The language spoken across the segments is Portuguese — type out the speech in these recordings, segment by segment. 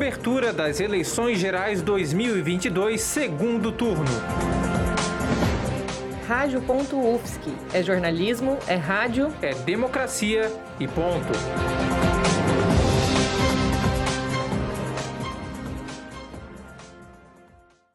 Cobertura das eleições gerais 2022, segundo turno. Rádio.UFSC. É jornalismo, é rádio, é democracia e ponto.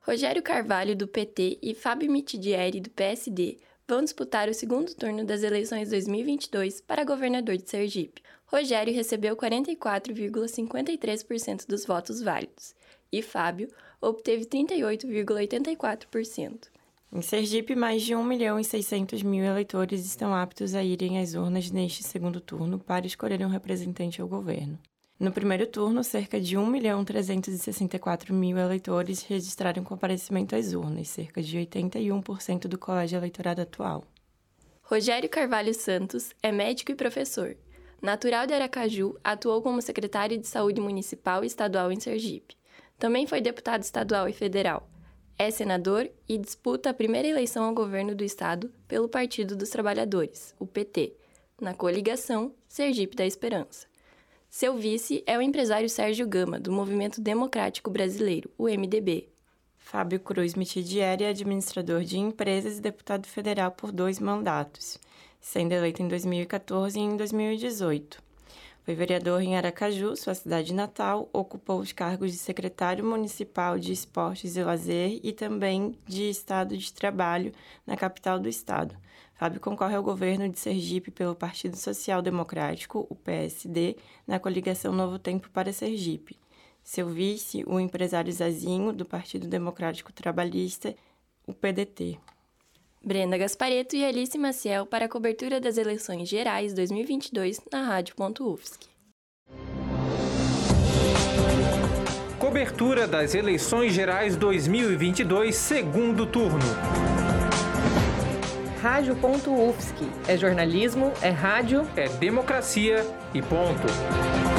Rogério Carvalho, do PT, e Fábio Mitidieri, do PSD, vão disputar o segundo turno das eleições 2022 para governador de Sergipe. Rogério recebeu 44,53% dos votos válidos e Fábio obteve 38,84%. Em Sergipe, mais de 1 milhão e 600 mil eleitores estão aptos a irem às urnas neste segundo turno para escolher um representante ao governo. No primeiro turno, cerca de 1 milhão 364 mil eleitores registraram comparecimento às urnas, cerca de 81% do colégio eleitorado atual. Rogério Carvalho Santos é médico e professor. Natural de Aracaju, atuou como secretário de Saúde Municipal e Estadual em Sergipe. Também foi deputado estadual e federal. É senador e disputa a primeira eleição ao governo do estado pelo Partido dos Trabalhadores, o PT, na coligação Sergipe da Esperança. Seu vice é o empresário Sérgio Gama, do Movimento Democrático Brasileiro, o MDB. Fábio Cruz Mitidieri é administrador de empresas e deputado federal por dois mandatos, sendo eleito em 2014 e em 2018. Foi vereador em Aracaju, sua cidade natal, ocupou os cargos de secretário municipal de esportes e lazer e também de estado de trabalho na capital do estado. Fábio concorre ao governo de Sergipe pelo Partido Social Democrático, o PSD, na coligação Novo Tempo para Sergipe. Seu vice, o empresário Zazinho, do Partido Democrático Trabalhista, o PDT. Brenda Gaspareto e Alice Maciel para a cobertura das eleições gerais 2022 na Rádio.UFSC. Cobertura das eleições gerais 2022, segundo turno. Rádio.UFSC. É jornalismo, é rádio, é democracia e ponto.